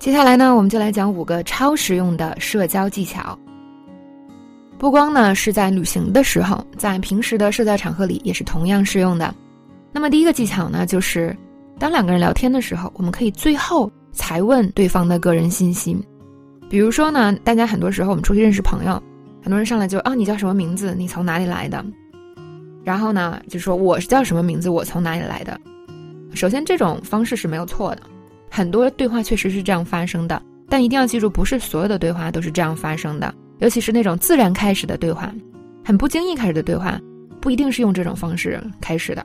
接下来呢，我们就来讲五个超实用的社交技巧。不光呢是在旅行的时候，在平时的社交场合里也是同样适用的。那么第一个技巧呢，就是当两个人聊天的时候，我们可以最后才问对方的个人信息。比如说呢，大家很多时候我们出去认识朋友，很多人上来就啊，你叫什么名字？你从哪里来的？然后呢，就说我是叫什么名字？我从哪里来的？首先，这种方式是没有错的。很多对话确实是这样发生的，但一定要记住，不是所有的对话都是这样发生的。尤其是那种自然开始的对话，很不经意开始的对话，不一定是用这种方式开始的，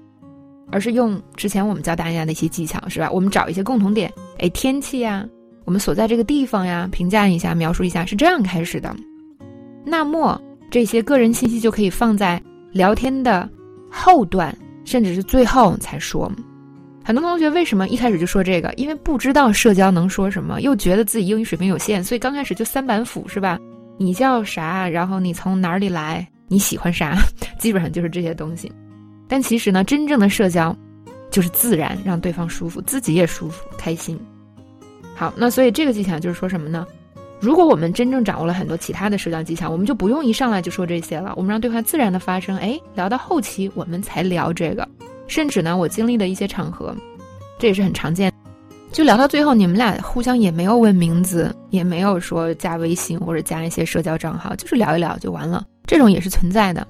而是用之前我们教大家的一些技巧，是吧？我们找一些共同点，哎，天气呀，我们所在这个地方呀，评价一下，描述一下，是这样开始的。那么这些个人信息就可以放在聊天的后段，甚至是最后才说。很多同学为什么一开始就说这个？因为不知道社交能说什么，又觉得自己英语水平有限，所以刚开始就三板斧，是吧？你叫啥？然后你从哪里来？你喜欢啥？基本上就是这些东西。但其实呢，真正的社交就是自然，让对方舒服，自己也舒服、开心。好，那所以这个技巧就是说什么呢？如果我们真正掌握了很多其他的社交技巧，我们就不用一上来就说这些了。我们让对话自然的发生，哎，聊到后期我们才聊这个。甚至呢，我经历的一些场合，这也是很常见。就聊到最后，你们俩互相也没有问名字，也没有说加微信或者加一些社交账号，就是聊一聊就完了。这种也是存在的。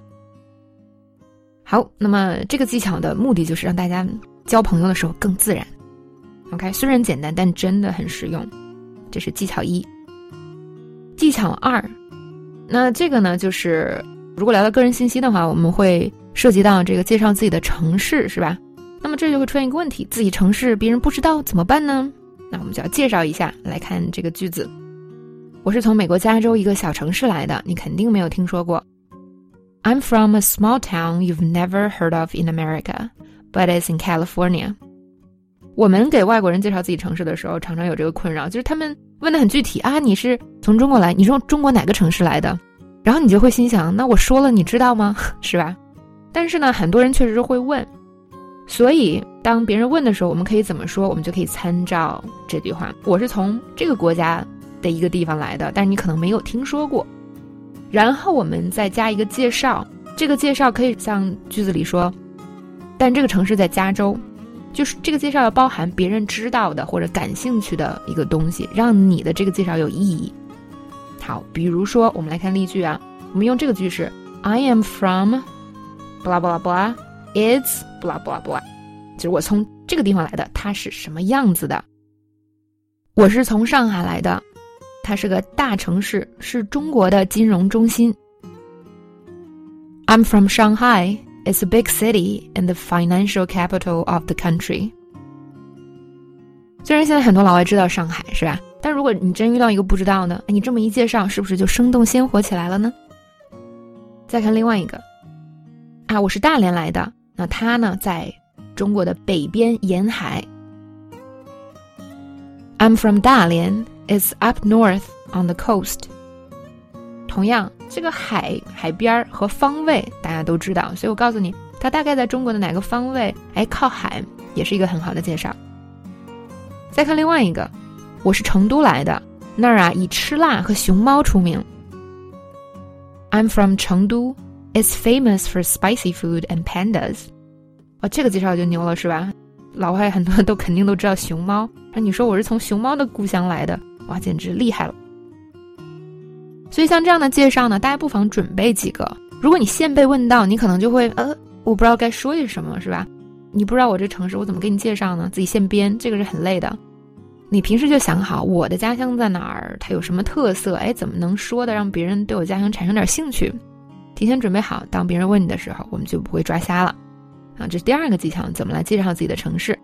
好，那么这个技巧的目的就是让大家交朋友的时候更自然。OK，虽然简单，但真的很实用。这是技巧一。技巧二，那这个呢，就是如果聊到个人信息的话，我们会。涉及到这个介绍自己的城市是吧？那么这就会出现一个问题：自己城市别人不知道怎么办呢？那我们就要介绍一下。来看这个句子：我是从美国加州一个小城市来的，你肯定没有听说过。I'm from a small town you've never heard of in America, but it's in California. 我们给外国人介绍自己城市的时候，常常有这个困扰，就是他们问的很具体啊，你是从中国来，你从中国哪个城市来的？然后你就会心想，那我说了，你知道吗？是吧？但是呢，很多人确实是会问，所以当别人问的时候，我们可以怎么说？我们就可以参照这句话：我是从这个国家的一个地方来的，但是你可能没有听说过。然后我们再加一个介绍，这个介绍可以像句子里说，但这个城市在加州，就是这个介绍要包含别人知道的或者感兴趣的一个东西，让你的这个介绍有意义。好，比如说我们来看例句啊，我们用这个句式：I am from。布拉布拉布拉，it's 布拉布拉布拉，就是我从这个地方来的，它是什么样子的？我是从上海来的，它是个大城市，是中国的金融中心。I'm from Shanghai. It's a big city and the financial capital of the country. 虽然现在很多老外知道上海，是吧？但如果你真遇到一个不知道的，你这么一介绍，是不是就生动鲜活起来了呢？再看另外一个。啊，我是大连来的。那他呢，在中国的北边沿海。I'm from 大连，It's up north on the coast。同样，这个海海边儿和方位大家都知道，所以我告诉你，它大概在中国的哪个方位？哎，靠海，也是一个很好的介绍。再看另外一个，我是成都来的，那儿啊以吃辣和熊猫出名。I'm from 成都。It's famous for spicy food and pandas。哦，这个介绍就牛了，是吧？老外很多都肯定都知道熊猫。那你说我是从熊猫的故乡来的，哇，简直厉害了。所以像这样的介绍呢，大家不妨准备几个。如果你现被问到，你可能就会呃，我不知道该说些什么，是吧？你不知道我这城市，我怎么给你介绍呢？自己现编，这个是很累的。你平时就想好我的家乡在哪儿，它有什么特色，哎，怎么能说的让别人对我家乡产生点兴趣？提前准备好，当别人问你的时候，我们就不会抓瞎了。啊，这是第二个技巧，怎么来介绍自己的城市？